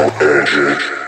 Metal